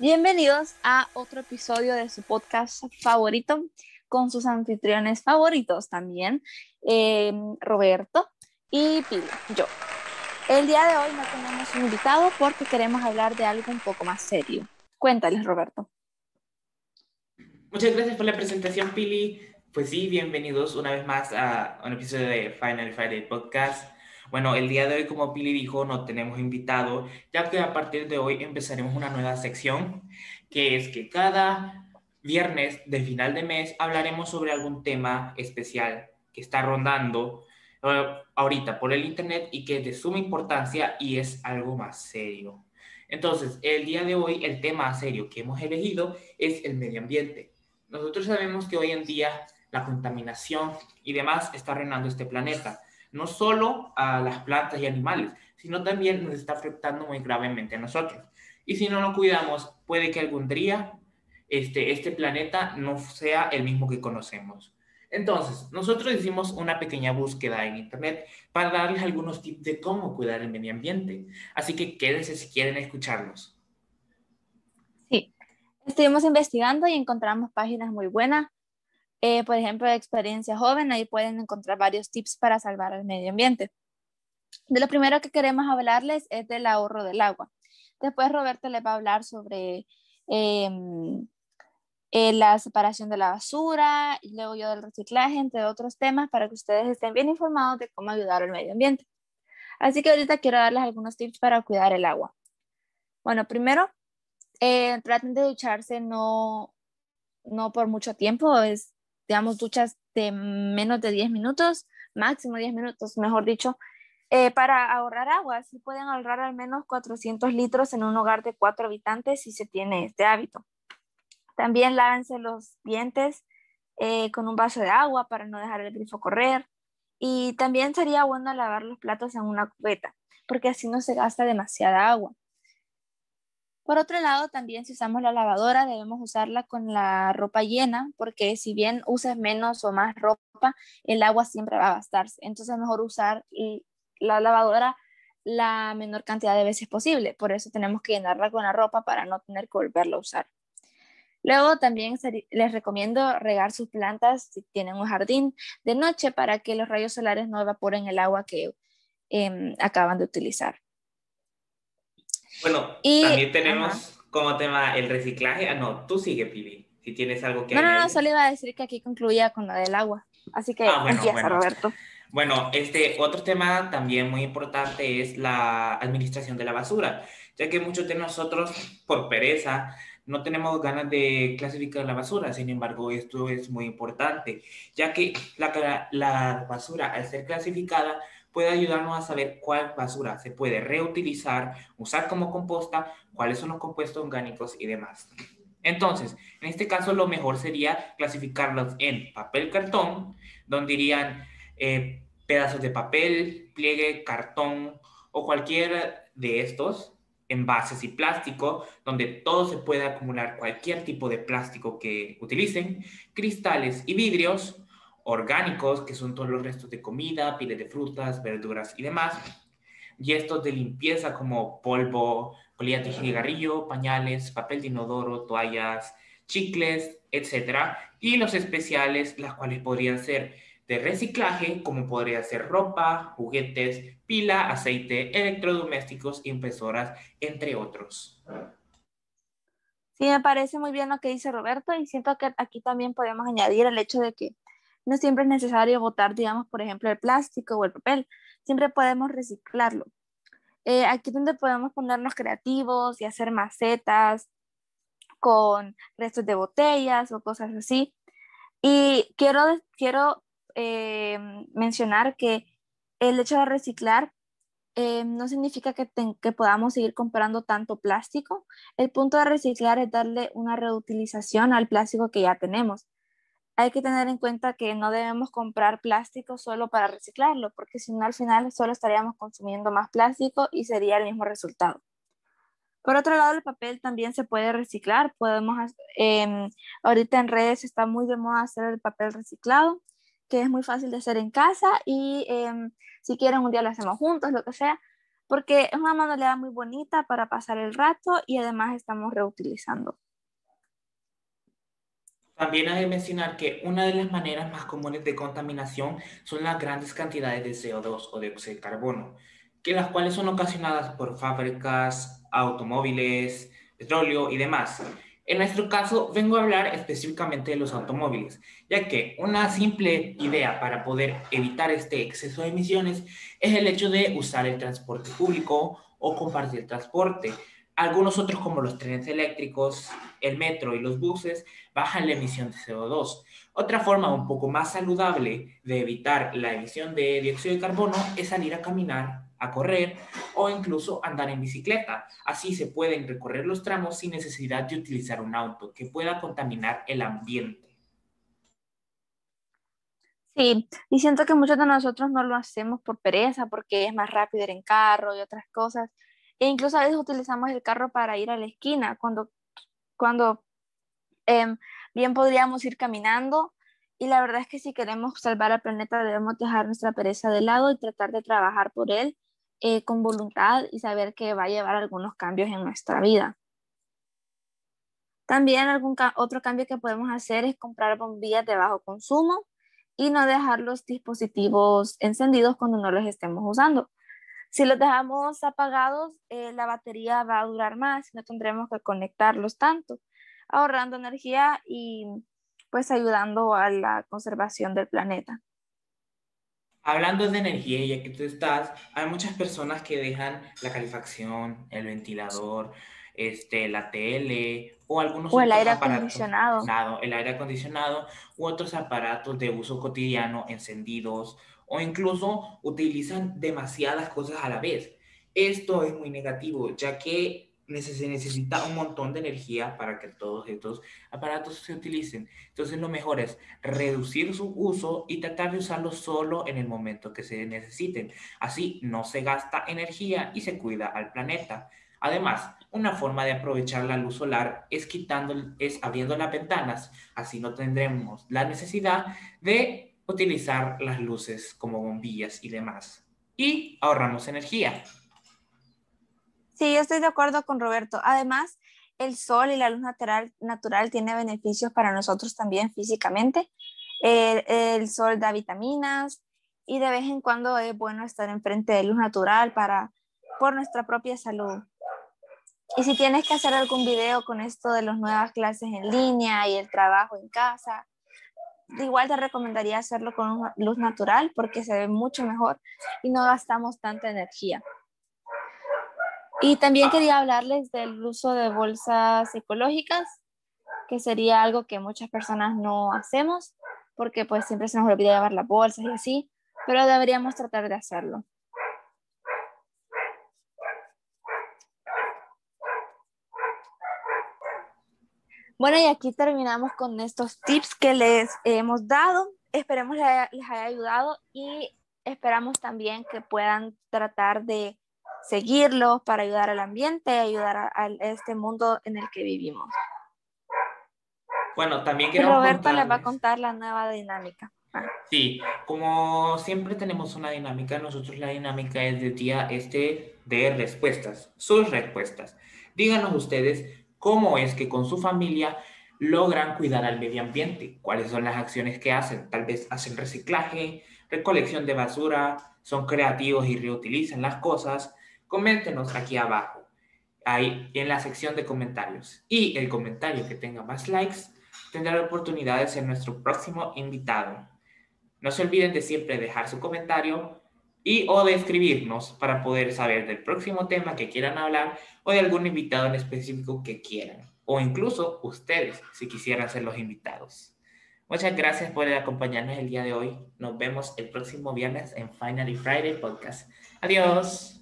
Bienvenidos a otro episodio de su podcast favorito con sus anfitriones favoritos también, eh, Roberto y Pili, yo. El día de hoy no tenemos un invitado porque queremos hablar de algo un poco más serio. Cuéntales, Roberto. Muchas gracias por la presentación, Pili. Pues sí, bienvenidos una vez más a un episodio de Final Friday Podcast. Bueno, el día de hoy, como Pili dijo, no tenemos invitado, ya que a partir de hoy empezaremos una nueva sección, que es que cada viernes de final de mes hablaremos sobre algún tema especial que está rondando ahorita por el Internet y que es de suma importancia y es algo más serio. Entonces, el día de hoy, el tema serio que hemos elegido es el medio ambiente. Nosotros sabemos que hoy en día la contaminación y demás está reinando este planeta, no solo a las plantas y animales, sino también nos está afectando muy gravemente a nosotros. Y si no lo cuidamos, puede que algún día este, este planeta no sea el mismo que conocemos. Entonces, nosotros hicimos una pequeña búsqueda en Internet para darles algunos tips de cómo cuidar el medio ambiente. Así que quédense si quieren escucharlos. Sí, estuvimos investigando y encontramos páginas muy buenas. Eh, por ejemplo, de Experiencia Joven, ahí pueden encontrar varios tips para salvar el medio ambiente. De lo primero que queremos hablarles es del ahorro del agua. Después Roberto les va a hablar sobre em, eh, la separación de la basura, y luego yo del reciclaje, entre otros temas, para que ustedes estén bien informados de cómo ayudar al medio ambiente. Así que ahorita quiero darles algunos tips para cuidar el agua. Bueno, primero, eh, traten de ducharse no, no por mucho tiempo, es, digamos, duchas de menos de 10 minutos, máximo 10 minutos, mejor dicho, eh, para ahorrar agua. Si pueden ahorrar al menos 400 litros en un hogar de cuatro habitantes si se tiene este hábito. También lávense los dientes eh, con un vaso de agua para no dejar el grifo correr. Y también sería bueno lavar los platos en una cubeta, porque así no se gasta demasiada agua. Por otro lado, también si usamos la lavadora, debemos usarla con la ropa llena, porque si bien uses menos o más ropa, el agua siempre va a gastarse. Entonces es mejor usar la lavadora la menor cantidad de veces posible. Por eso tenemos que llenarla con la ropa para no tener que volverla a usar. Luego también les recomiendo regar sus plantas si tienen un jardín de noche para que los rayos solares no evaporen el agua que em, acaban de utilizar. Bueno, también tenemos como tema el reciclaje. Ah, no, tú sigue, Pili, si tienes algo que No, no, no, solo iba a decir que aquí concluía con la del agua. Así que ah, empieza, Roberto. Bueno, este otro tema también muy importante es la administración de la basura, ya que muchos de nosotros, por pereza, no tenemos ganas de clasificar la basura. Sin embargo, esto es muy importante, ya que la, la basura, al ser clasificada, puede ayudarnos a saber cuál basura se puede reutilizar, usar como composta, cuáles son los compuestos orgánicos y demás. Entonces, en este caso, lo mejor sería clasificarlos en papel cartón, donde irían eh, pedazos de papel, pliegue, cartón o cualquiera de estos envases y plástico, donde todo se puede acumular cualquier tipo de plástico que utilicen, cristales y vidrios orgánicos, que son todos los restos de comida, piles de frutas, verduras y demás, y estos de limpieza como polvo, colillas de cigarrillo, pañales, papel de inodoro, toallas, chicles, etc. Y los especiales, las cuales podrían ser de reciclaje, como podría ser ropa, juguetes, pila, aceite, electrodomésticos, impresoras, entre otros. Sí, me parece muy bien lo que dice Roberto y siento que aquí también podemos añadir el hecho de que no siempre es necesario botar, digamos, por ejemplo, el plástico o el papel, siempre podemos reciclarlo. Eh, aquí donde podemos ponernos creativos y hacer macetas con restos de botellas o cosas así. Y quiero, quiero eh, mencionar que el hecho de reciclar eh, no significa que, que, podamos seguir comprando tanto plástico. El punto de reciclar es darle una reutilización al plástico que ya tenemos. Hay que tener en cuenta que no debemos comprar plástico solo para reciclarlo, porque si no al final solo estaríamos consumiendo más plástico y sería el mismo resultado. Por otro lado, el papel también se puede reciclar. Podemos, eh, ahorita en redes está muy de moda hacer el papel reciclado que es muy fácil de hacer en casa y em, si quieren un día lo hacemos juntos, lo que sea. porque es una manualidad muy bonita para pasar el rato y además estamos reutilizando. También hay que mencionar que una de las maneras más comunes de contaminación son las grandes cantidades de CO2 o dióxido de carbono, que las cuales son ocasionadas por fábricas, automóviles, petróleo y demás. En nuestro caso, vengo a hablar específicamente de los automóviles, ya que una simple idea para poder evitar este exceso de emisiones es el hecho de usar el transporte público o compartir transporte. Algunos otros, como los trenes eléctricos, el metro y los buses, bajan la emisión de CO2. Otra forma un poco más saludable de evitar la emisión de dióxido de carbono es salir a caminar a correr o incluso andar en bicicleta. Así se pueden recorrer los tramos sin necesidad de utilizar un auto que pueda contaminar el ambiente. Sí, y siento que muchos de nosotros no lo hacemos por pereza, porque es más rápido ir en carro y otras cosas. E incluso a veces utilizamos el carro para ir a la esquina, cuando, cuando em, bien podríamos ir caminando. Y la verdad es que si queremos salvar al planeta debemos dejar nuestra pereza de lado y tratar de trabajar por él eh, con voluntad y saber que va a llevar algunos cambios en nuestra vida. También algún otro cambio que podemos hacer es comprar bombillas de bajo consumo y no dejar los dispositivos encendidos cuando no los estemos usando. Si los dejamos apagados, eh, la batería va a durar más no tendremos que conectarlos tanto, ahorrando energía y pues ayudando a la conservación del planeta. Hablando de energía, ya que tú estás, hay muchas personas que dejan la calefacción, el ventilador, este, la tele o algunos o el aire acondicionado. El aire acondicionado u otros aparatos de uso cotidiano encendidos o incluso utilizan demasiadas cosas a la vez. Esto es muy negativo, ya que se necesita un montón de energía para que todos estos aparatos se utilicen. Entonces lo mejor es reducir su uso y tratar de usarlo solo en el momento que se necesiten. Así no se gasta energía y se cuida al planeta. Además, una forma de aprovechar la luz solar es quitando, es abriendo las ventanas. Así no tendremos la necesidad de utilizar las luces como bombillas y demás. Y ahorramos energía. Sí, yo estoy de acuerdo con Roberto. Además, el sol y la luz natural, natural tiene beneficios para nosotros también físicamente. El, sol da vitaminas y de vez en cuando es bueno estar enfrente de luz natural para, por nuestra propia salud. Y si tienes que hacer algún video con esto de las nuevas clases en línea y el trabajo en casa, igual te recomendaría hacerlo con luz natural porque se ve mucho mejor y no gastamos tanta energía. Y también quería hablarles del uso de bolsas ecológicas, que sería algo que muchas personas no hacemos, porque pues siempre se nos olvida llevar las bolsas y así, pero deberíamos tratar de hacerlo. Bueno, y aquí terminamos con estos tips que les hemos dado. Esperemos les haya ayudado y esperamos también que puedan tratar de seguirlos para ayudar al ambiente, ayudar a, este mundo en el que vivimos. Bueno, también quiero. Roberto les va a contar la nueva dinámica. Ah. Sí, como siempre tenemos una dinámica, nosotros la dinámica es de día este de respuestas, sus respuestas. Díganos ustedes cómo es que con su familia logran cuidar al medio ambiente, cuáles son las acciones que hacen, tal vez hacen reciclaje, recolección de basura, son creativos y reutilizan las cosas, coméntenos aquí abajo, ahí en la sección de comentarios. Y el comentario que tenga más likes tendrá la oportunidad de ser nuestro próximo invitado. No se olviden de siempre dejar su comentario y o de escribirnos para poder saber del próximo tema que quieran hablar o de algún invitado en específico que quieran. O incluso ustedes, si quisieran ser los invitados. Muchas gracias por acompañarnos el día de hoy. Nos vemos el próximo viernes en Finally Friday Podcast. Adiós.